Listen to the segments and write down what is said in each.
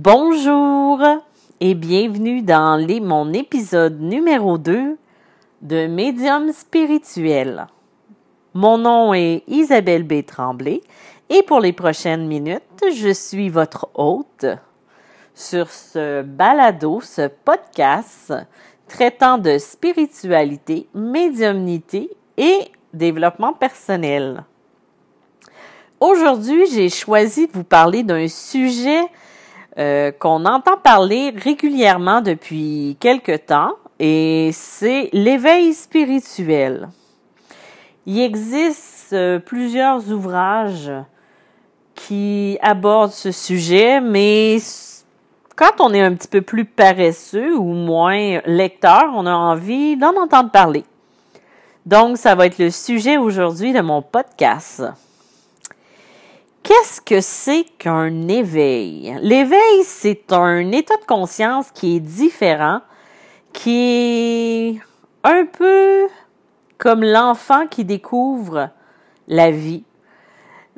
Bonjour et bienvenue dans mon épisode numéro 2 de Médium spirituel. Mon nom est Isabelle B. Tremblay et pour les prochaines minutes, je suis votre hôte sur ce balado, ce podcast traitant de spiritualité, médiumnité et développement personnel. Aujourd'hui, j'ai choisi de vous parler d'un sujet euh, qu'on entend parler régulièrement depuis quelque temps et c'est l'éveil spirituel. Il existe euh, plusieurs ouvrages qui abordent ce sujet, mais quand on est un petit peu plus paresseux ou moins lecteur, on a envie d'en entendre parler. Donc, ça va être le sujet aujourd'hui de mon podcast. Qu'est-ce que c'est qu'un éveil? L'éveil, c'est un état de conscience qui est différent, qui est un peu comme l'enfant qui découvre la vie.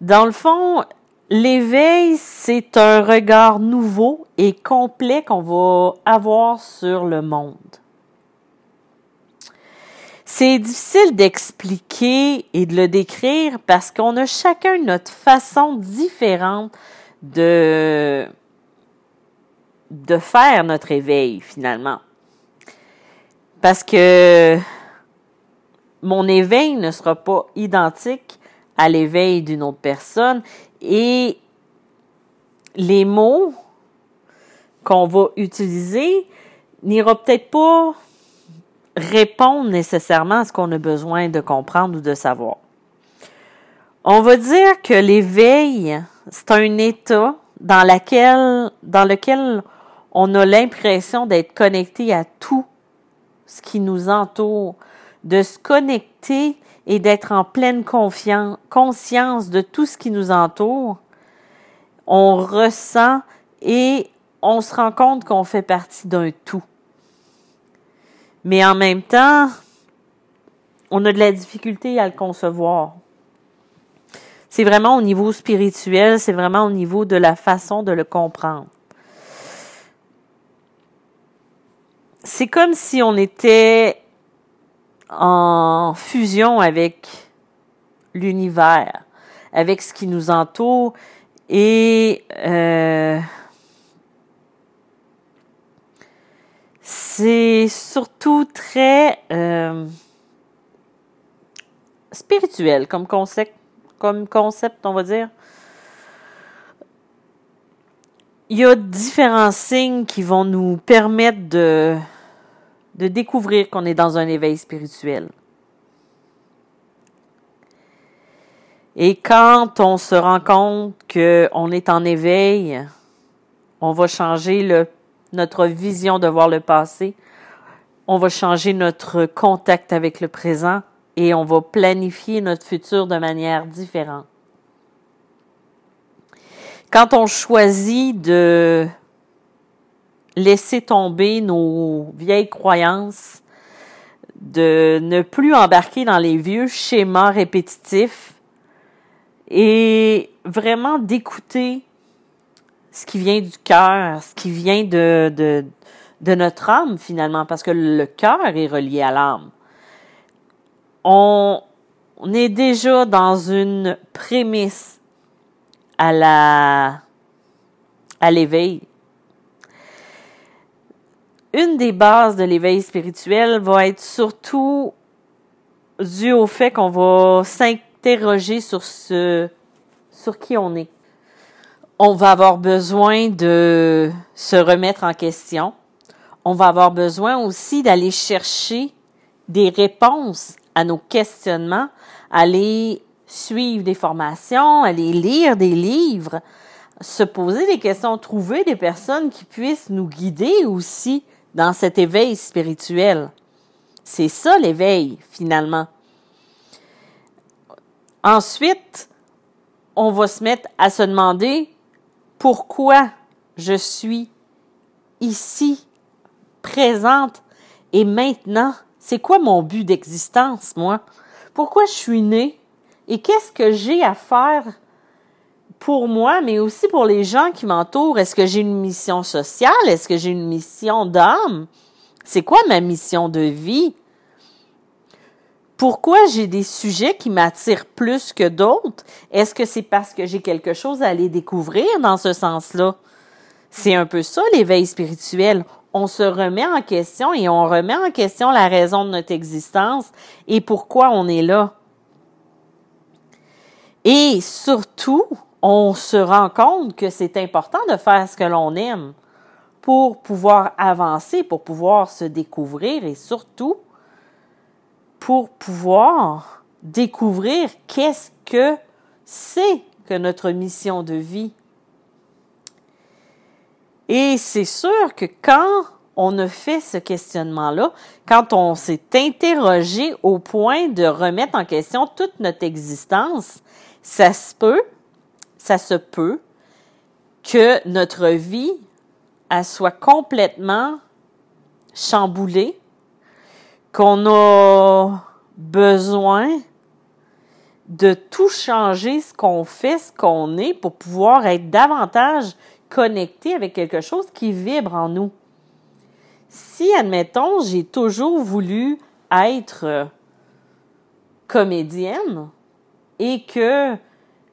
Dans le fond, l'éveil, c'est un regard nouveau et complet qu'on va avoir sur le monde. C'est difficile d'expliquer et de le décrire parce qu'on a chacun notre façon différente de, de faire notre éveil finalement. Parce que mon éveil ne sera pas identique à l'éveil d'une autre personne et les mots qu'on va utiliser n'ira peut-être pas répondre nécessairement à ce qu'on a besoin de comprendre ou de savoir. On va dire que l'éveil, c'est un état dans, lequel on a l'impression d'être connecté à tout ce qui nous entoure, de se connecter et d'être en pleine conscience de tout ce qui nous entoure. On ressent et on se rend compte qu'on fait partie d'un tout. Mais en même temps, on a de la difficulté à le concevoir. C'est vraiment au niveau spirituel, c'est vraiment au niveau de la façon de le comprendre. C'est comme si on était en fusion avec l'univers, avec ce qui nous entoure et euh, c'est surtout très euh, spirituel comme concept, comme concept, on va dire. Il y a différents signes qui vont nous permettre de, de découvrir qu'on est dans un éveil spirituel. Et quand on se rend compte qu'on est en éveil, on va changer le notre vision de voir le passé. On va changer notre contact avec le présent et on va planifier notre futur de manière différente. Quand on choisit de laisser tomber nos vieilles croyances, de ne plus embarquer dans les vieux schémas répétitifs et vraiment d'écouter ce qui vient du cœur, ce qui vient de, de, notre âme finalement, parce que le cœur est relié à l'âme. On, on est déjà dans une prémisse à la à l'éveil. Une des bases de l'éveil spirituel va être surtout due au fait qu'on va s'interroger sur ce sur qui on est on va avoir besoin de se remettre en question. On va avoir besoin aussi d'aller chercher des réponses à nos questionnements, aller suivre des formations, aller lire des livres, se poser des questions, trouver des personnes qui puissent nous guider aussi dans cet éveil spirituel. C'est ça l'éveil, finalement. Ensuite, on va se mettre à se demander pourquoi je suis ici, présente et maintenant? C'est quoi mon but d'existence, moi? Pourquoi je suis née? Et qu'est-ce que j'ai à faire pour moi, mais aussi pour les gens qui m'entourent? Est-ce que j'ai une mission sociale? Est-ce que j'ai une mission d'âme? C'est quoi ma mission de vie? Pourquoi j'ai des sujets qui m'attirent plus que d'autres? Est-ce que c'est parce que j'ai quelque chose à aller découvrir dans ce sens-là? C'est un peu ça, l'éveil spirituel. On se remet en question et on remet en question la raison de notre existence et pourquoi on est là. Et surtout, on se rend compte que c'est important de faire ce que l'on aime pour pouvoir avancer, pour pouvoir se découvrir et surtout pour pouvoir découvrir qu'est-ce que c'est que notre mission de vie. Et c'est sûr que quand on a fait ce questionnement-là, quand on s'est interrogé au point de remettre en question toute notre existence, ça se peut, ça se peut que notre vie elle soit complètement chamboulée, qu'on a besoin de tout changer ce qu'on fait, ce qu'on est, pour pouvoir être davantage connecté avec quelque chose qui vibre en nous. Si, admettons, j'ai toujours voulu être comédienne et que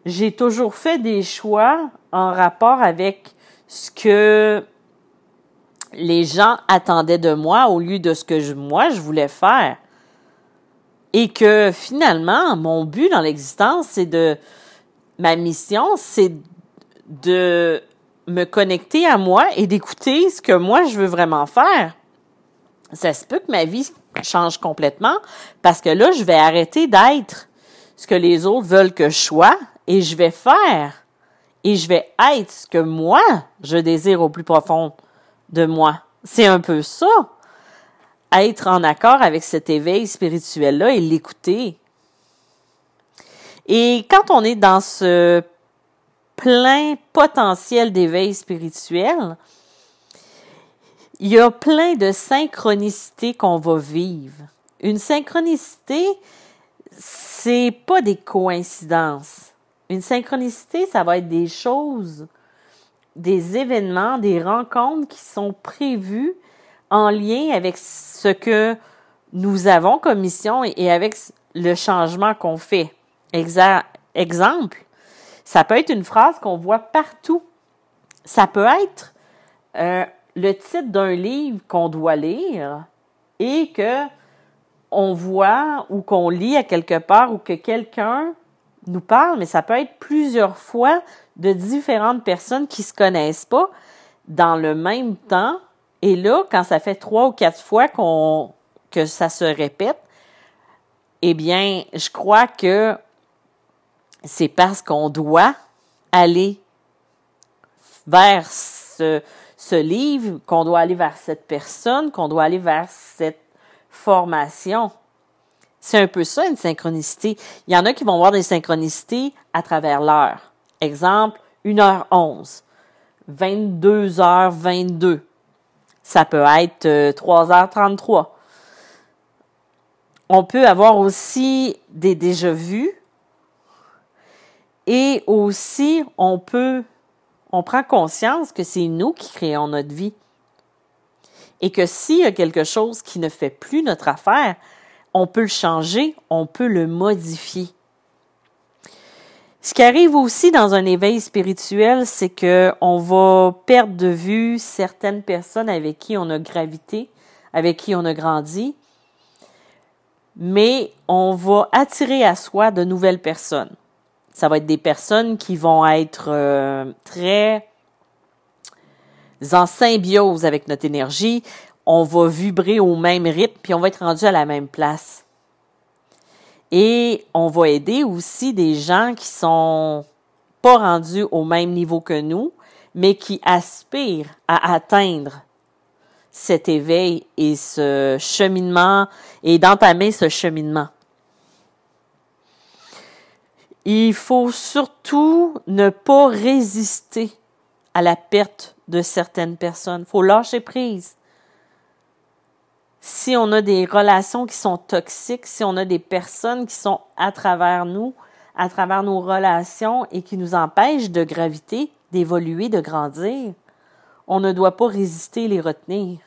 j'ai toujours fait des choix en rapport avec ce que les gens attendaient de moi au lieu de ce que moi je voulais faire. Et que finalement, mon but dans l'existence, c'est de, ma mission, c'est de me connecter à moi et d'écouter ce que moi je veux vraiment faire. Ça se peut que ma vie change complètement parce que là, je vais arrêter d'être ce que les autres veulent que je sois et je vais faire et je vais être ce que moi je désire au plus profond de moi. C'est un peu ça. Être en accord avec cet éveil spirituel-là et l'écouter. Et quand on est dans ce plein potentiel d'éveil spirituel, il y a plein de synchronicités qu'on va vivre. Une synchronicité, c'est pas des coïncidences. Une synchronicité, ça va être des choses des événements, des rencontres qui sont prévues en lien avec ce que nous avons comme mission et avec le changement qu'on fait. exemple, ça peut être une phrase qu'on voit partout. Ça peut être euh, le titre d'un livre qu'on doit lire et que on voit ou qu'on lit à quelque part ou que quelqu'un nous parle, mais ça peut être plusieurs fois de différentes personnes qui se connaissent pas dans le même temps. Et là, quand ça fait trois ou quatre fois qu'on que ça se répète, eh bien, je crois que c'est parce qu'on doit aller vers ce, ce livre, qu'on doit aller vers cette personne, qu'on doit aller vers cette formation. C'est un peu ça, une synchronicité. Il y en a qui vont voir des synchronicités à travers l'heure. Exemple, 1h11, 22h22. Ça peut être 3h33. Euh, On peut avoir aussi des déjà vus et aussi on peut, on prend conscience que c'est nous qui créons notre vie et que s'il y a quelque chose qui ne fait plus notre affaire, on peut le changer, on peut le modifier. Ce qui arrive aussi dans un éveil spirituel, c'est que on va perdre de vue certaines personnes avec qui on a gravité, avec qui on a grandi, mais on va attirer à soi de nouvelles personnes. Ça va être des personnes qui vont être euh, très en symbiose avec notre énergie. On va vibrer au même rythme, puis on va être rendu à la même place. Et on va aider aussi des gens qui sont pas rendus au même niveau que nous, mais qui aspirent à atteindre cet éveil et ce cheminement et d'entamer ce cheminement. Il faut surtout ne pas résister à la perte de certaines personnes. Il faut lâcher prise si on a des relations qui sont toxiques, si on a des personnes qui sont à travers nous, à travers nos relations et qui nous empêchent de graviter, d'évoluer, de grandir, on ne doit pas résister et les retenir.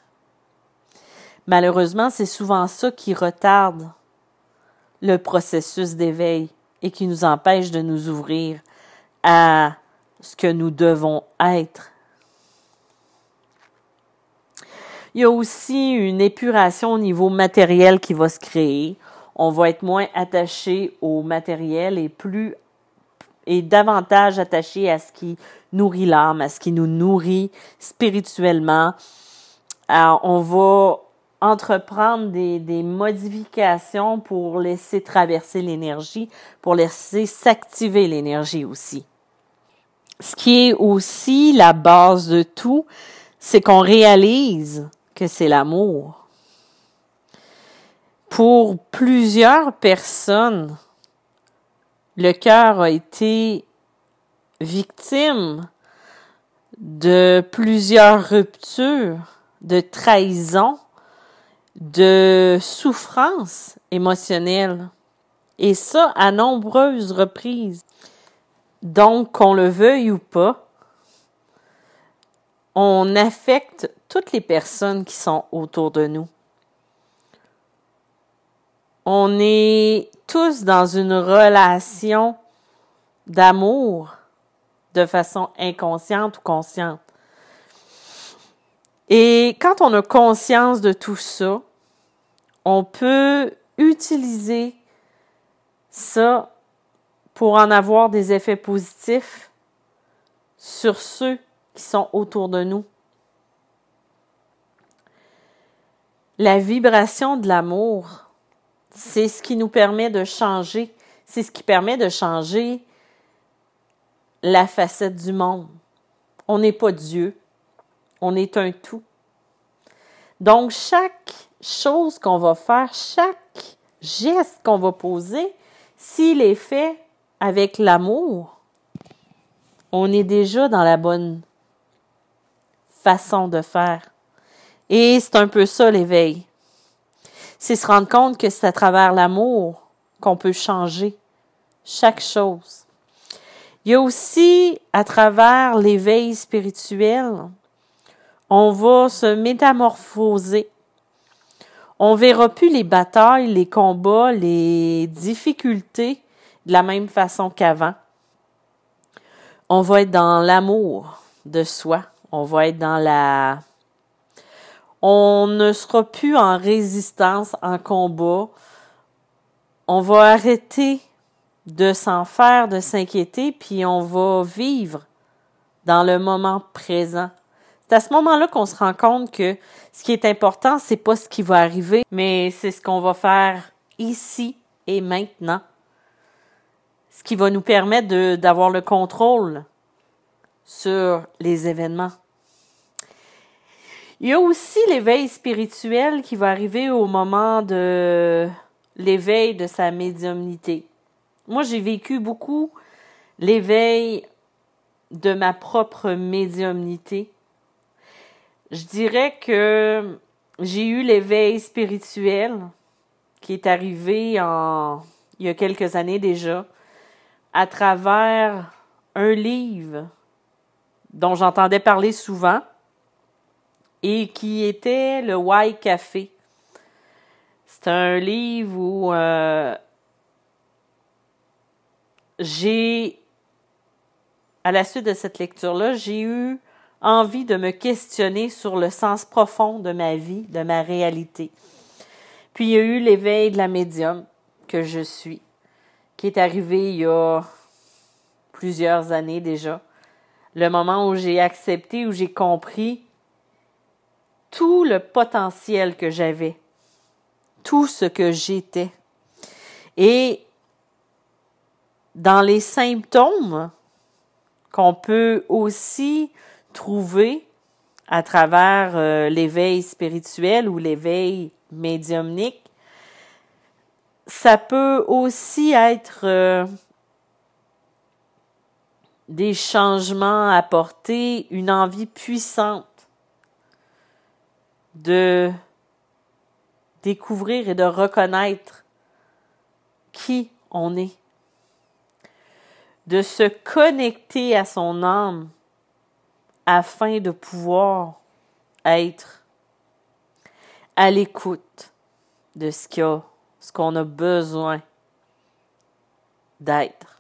Malheureusement, c'est souvent ça qui retarde le processus d'éveil et qui nous empêche de nous ouvrir à ce que nous devons être. Il y a aussi une épuration au niveau matériel qui va se créer. On va être moins attaché au matériel et plus et davantage attaché à ce qui nourrit l'âme, à ce qui nous nourrit spirituellement. Alors, on va entreprendre des, des modifications pour laisser traverser l'énergie, pour laisser s'activer l'énergie aussi. Ce qui est aussi la base de tout, c'est qu'on réalise c'est l'amour. Pour plusieurs personnes, le cœur a été victime de plusieurs ruptures, de trahisons, de souffrances émotionnelles. Et ça à nombreuses reprises. Donc, qu'on le veuille ou pas, on affecte toutes les personnes qui sont autour de nous. On est tous dans une relation d'amour de façon inconsciente ou consciente. Et quand on a conscience de tout ça, on peut utiliser ça pour en avoir des effets positifs sur ceux sont autour de nous. La vibration de l'amour, c'est ce qui nous permet de changer, c'est ce qui permet de changer la facette du monde. On n'est pas Dieu, on est un tout. Donc, chaque chose qu'on va faire, chaque geste qu'on va poser, s'il est fait avec l'amour, on est déjà dans la bonne façon de faire. Et c'est un peu ça l'éveil. C'est se rendre compte que c'est à travers l'amour qu'on peut changer chaque chose. Il y a aussi à travers l'éveil spirituel, on va se métamorphoser. On verra plus les batailles, les combats, les difficultés de la même façon qu'avant. On va être dans l'amour de soi. On va être dans la... On ne sera plus en résistance, en combat. On va arrêter de s'en faire, de s'inquiéter, puis on va vivre dans le moment présent. C'est à ce moment-là qu'on se rend compte que ce qui est important, c'est pas ce qui va arriver, mais c'est ce qu'on va faire ici et maintenant. Ce qui va nous permettre d'avoir le contrôle sur les événements. Il y a aussi l'éveil spirituel qui va arriver au moment de l'éveil de sa médiumnité. Moi, j'ai vécu beaucoup l'éveil de ma propre médiumnité. Je dirais que j'ai eu l'éveil spirituel qui est arrivé il y a quelques années déjà à travers un livre dont j'entendais parler souvent et qui était le Why Café. C'est un livre où euh, j'ai, à la suite de cette lecture-là, j'ai eu envie de me questionner sur le sens profond de ma vie, de ma réalité. Puis il y a eu l'éveil de la médium que je suis, qui est arrivé il y a plusieurs années déjà. Le moment où j'ai accepté, où j'ai compris tout le potentiel que j'avais, tout ce que j'étais. Et dans les symptômes qu'on peut aussi trouver à travers euh, l'éveil spirituel ou l'éveil médiumnique, ça peut aussi être euh, des changements apportés, une envie puissante de découvrir et de reconnaître qui on est. de se connecter à son âme afin de pouvoir être à l'écoute de ce qu'il a, qu'on a besoin d'être.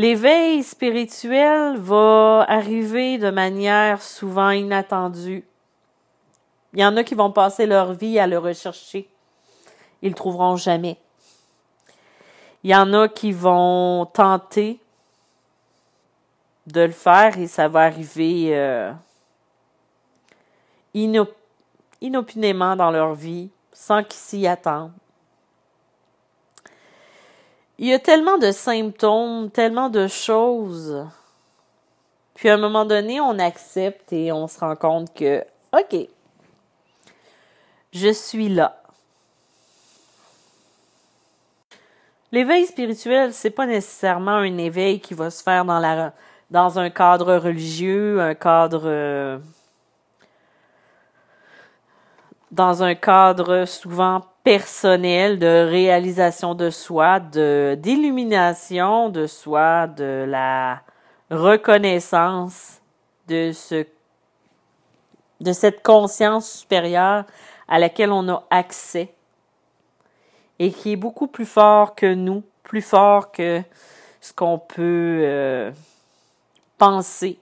L'éveil spirituel va arriver de manière souvent inattendue. Il y en a qui vont passer leur vie à le rechercher. Ils le trouveront jamais. Il y en a qui vont tenter de le faire et ça va arriver euh, inopinément dans leur vie sans qu'ils s'y attendent. Il y a tellement de symptômes, tellement de choses. Puis à un moment donné, on accepte et on se rend compte que, OK, je suis là. L'éveil spirituel, c'est pas nécessairement un éveil qui va se faire dans un cadre religieux, un cadre euh, dans un cadre souvent personnel de réalisation de soi, de d'illumination de soi, de la reconnaissance de ce cette conscience supérieure à laquelle on a accès et qui est beaucoup plus fort que nous, plus fort que ce qu'on peut euh, penser.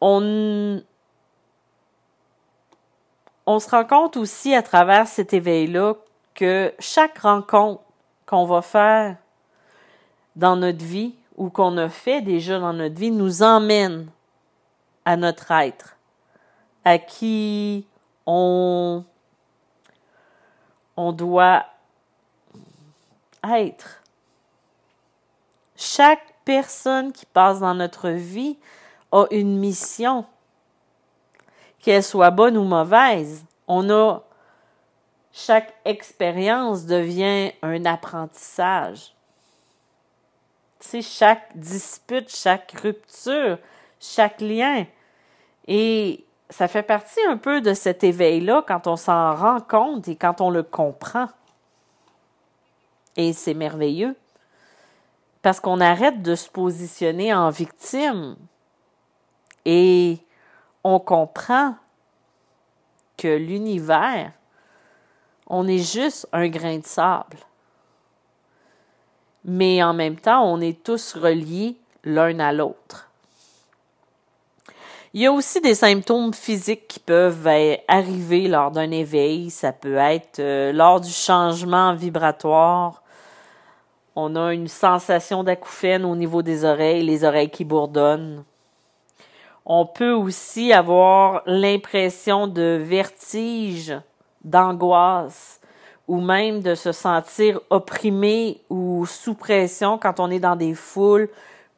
On, on se rend compte aussi à travers cet éveil-là que chaque rencontre qu'on va faire dans notre vie ou qu'on a fait déjà dans notre vie nous emmène à notre être, à qui on, on doit être. Chaque personne qui passe dans notre vie a une mission qu'elle soit bonne ou mauvaise. On a chaque expérience devient un apprentissage. Tu chaque dispute, chaque rupture, chaque lien. Et ça fait partie un peu de cet éveil-là quand on s'en rend compte et quand on le comprend. Et c'est merveilleux. Parce qu'on arrête de se positionner en victime. Et on comprend que l'univers, on est juste un grain de sable. Mais en même temps, on est tous reliés l'un à l'autre. Il y a aussi des symptômes physiques qui peuvent arriver lors d'un éveil. Ça peut être euh, lors du changement vibratoire. On a une sensation d'acouphène au niveau des oreilles, les oreilles qui bourdonnent. On peut aussi avoir l'impression de vertige, d'angoisse, ou même de se sentir opprimé ou sous pression quand on est dans des foules,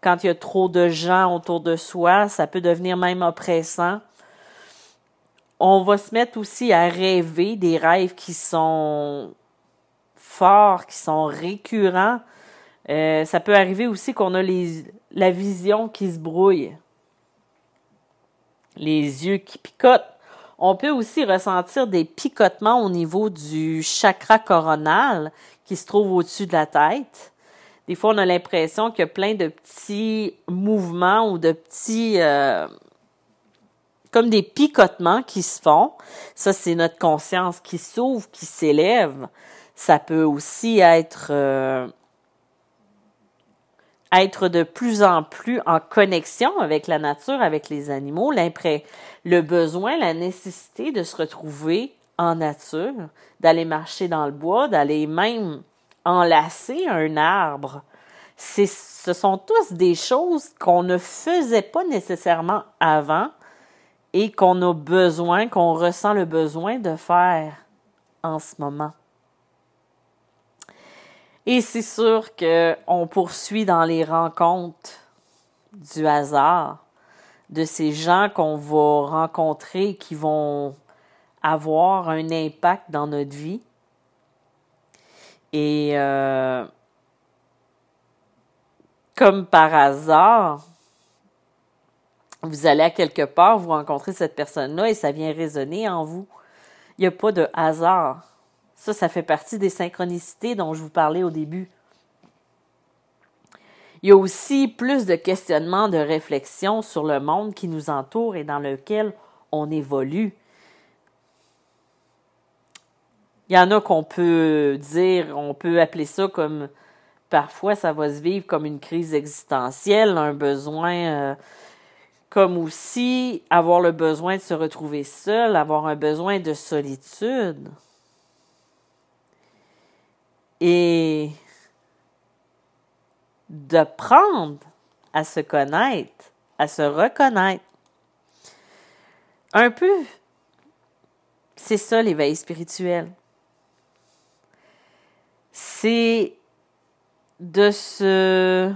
quand il y a trop de gens autour de soi, ça peut devenir même oppressant. On va se mettre aussi à rêver des rêves qui sont forts, qui sont récurrents. Euh, ça peut arriver aussi qu'on a les, la vision qui se brouille les yeux qui picotent. On peut aussi ressentir des picotements au niveau du chakra coronal qui se trouve au-dessus de la tête. Des fois, on a l'impression qu'il y a plein de petits mouvements ou de petits... Euh, comme des picotements qui se font. Ça, c'est notre conscience qui s'ouvre, qui s'élève. Ça peut aussi être euh, être de plus en plus en connexion avec la nature, avec les animaux, le besoin, la nécessité de se retrouver en nature, d'aller marcher dans le bois, d'aller même enlacer un arbre. ce sont tous des choses qu'on ne faisait pas nécessairement avant et qu'on a besoin, qu'on ressent le besoin de faire en ce moment. Et c'est sûr qu'on poursuit dans les rencontres du hasard de ces gens qu'on va rencontrer qui vont avoir un impact dans notre vie. Et euh, comme par hasard, vous allez à quelque part, vous rencontrez cette personne-là et ça vient résonner en vous. Il n'y a pas de hasard. Ça, ça fait partie des synchronicités dont je vous parlais au début. Il y a aussi plus de questionnements, de réflexions sur le monde qui nous entoure et dans lequel on évolue. Il y en a qu'on peut dire, on peut appeler ça comme parfois ça va se vivre comme une crise existentielle, un besoin euh, comme aussi avoir le besoin de se retrouver seul, avoir un besoin de solitude. Et d'apprendre à se connaître, à se reconnaître. Un peu, c'est ça l'éveil spirituel. C'est de se,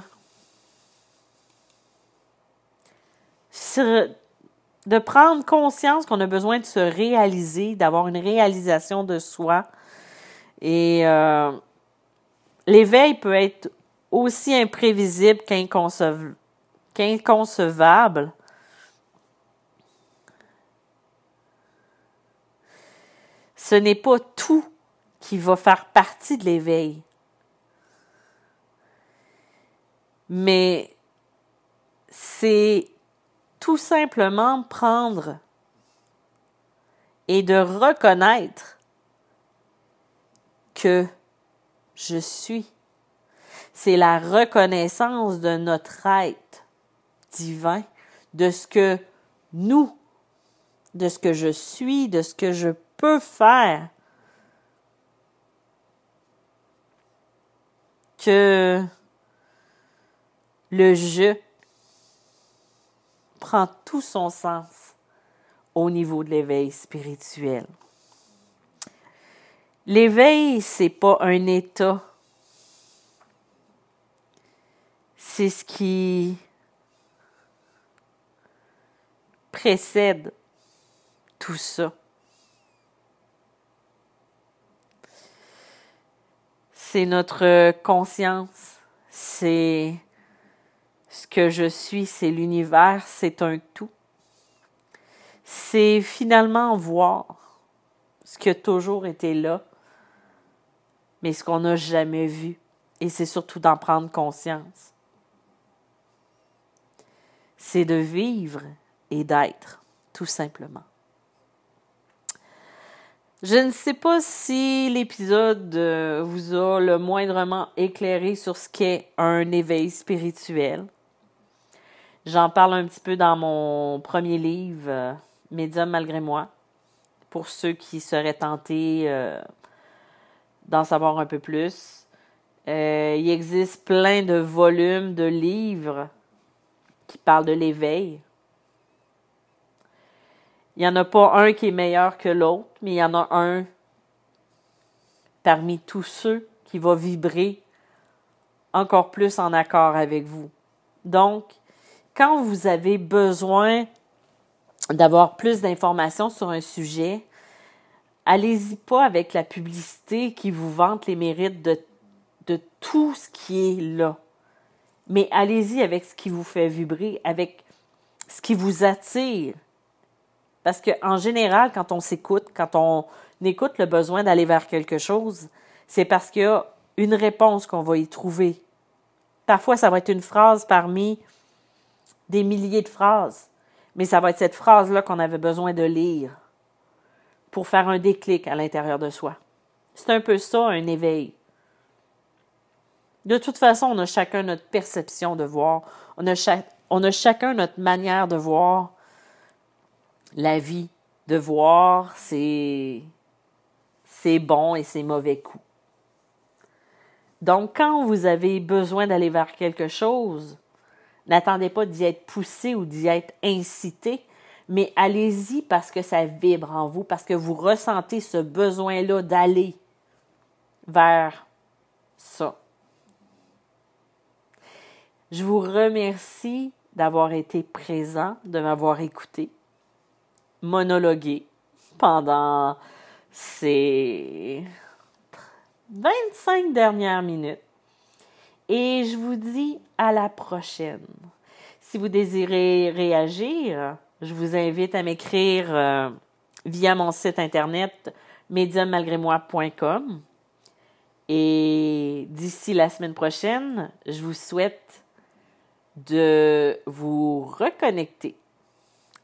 de prendre conscience qu'on a besoin de se réaliser, d'avoir une réalisation de soi. Et euh, l'éveil peut être aussi imprévisible qu'inconcevable. Ce n'est pas tout qui va faire partie de l'éveil. Mais c'est tout simplement prendre et de reconnaître que je suis c'est la reconnaissance de notre être divin, de ce que nous, de ce que je suis, de ce que je peux faire. Que le je prend tout son sens au niveau de l'éveil spirituel. L'éveil, c'est pas un état c'est ce qui précède tout ça. C'est notre conscience, c'est ce que je suis, c'est l'univers, c'est un tout. C'est finalement voir ce qui a toujours été là, mais ce qu'on n'a jamais vu. Et c'est surtout d'en prendre conscience c'est de vivre et d'être, tout simplement. Je ne sais pas si l'épisode euh, vous a le moindrement éclairé sur ce qu'est un éveil spirituel. J'en parle un petit peu dans mon premier livre, euh, Médium malgré moi, pour ceux qui seraient tentés euh, d'en savoir un peu plus. il existe plein de volumes de livres qui parle de l'éveil. Il n'y en a pas un qui est meilleur que l'autre, mais il y en a un parmi tous ceux qui va vibrer encore plus en accord avec vous. Donc, quand vous avez besoin d'avoir plus d'informations sur un sujet, allez-y pas avec la publicité qui vous vante les mérites de, tout ce qui est là mais allez-y avec ce qui vous fait vibrer, avec ce qui vous attire. Parce qu'en général, quand on s'écoute, quand on écoute le besoin d'aller vers quelque chose, c'est parce qu'il y a une réponse qu'on va y trouver. Parfois, ça va être une phrase parmi des milliers de phrases, mais ça va être cette phrase-là qu'on avait besoin de lire pour faire un déclic à l'intérieur de soi. C'est un peu ça, un éveil. De toute façon, on a chacun notre perception de voir. On a, chacun notre manière de voir la vie, de voir ses, ses bons et ses mauvais coups. Donc, quand vous avez besoin d'aller vers quelque chose, n'attendez pas d'y être poussé ou d'y être incité, mais allez-y parce que ça vibre en vous, parce que vous ressentez ce besoin-là d'aller vers ça. Je vous remercie d'avoir été présent, de m'avoir écouté, monologué pendant ces 25 dernières minutes. Et je vous dis à la prochaine. Si vous désirez réagir, je vous invite à m'écrire euh, via mon site internet médiummalgrémoi.com. Et d'ici la semaine prochaine, je vous souhaite de vous reconnecter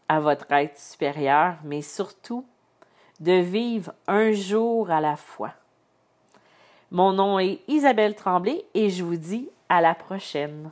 à votre être supérieur, mais surtout de vivre un jour à la fois. Mon nom est Isabelle Tremblay et je vous dis à la prochaine.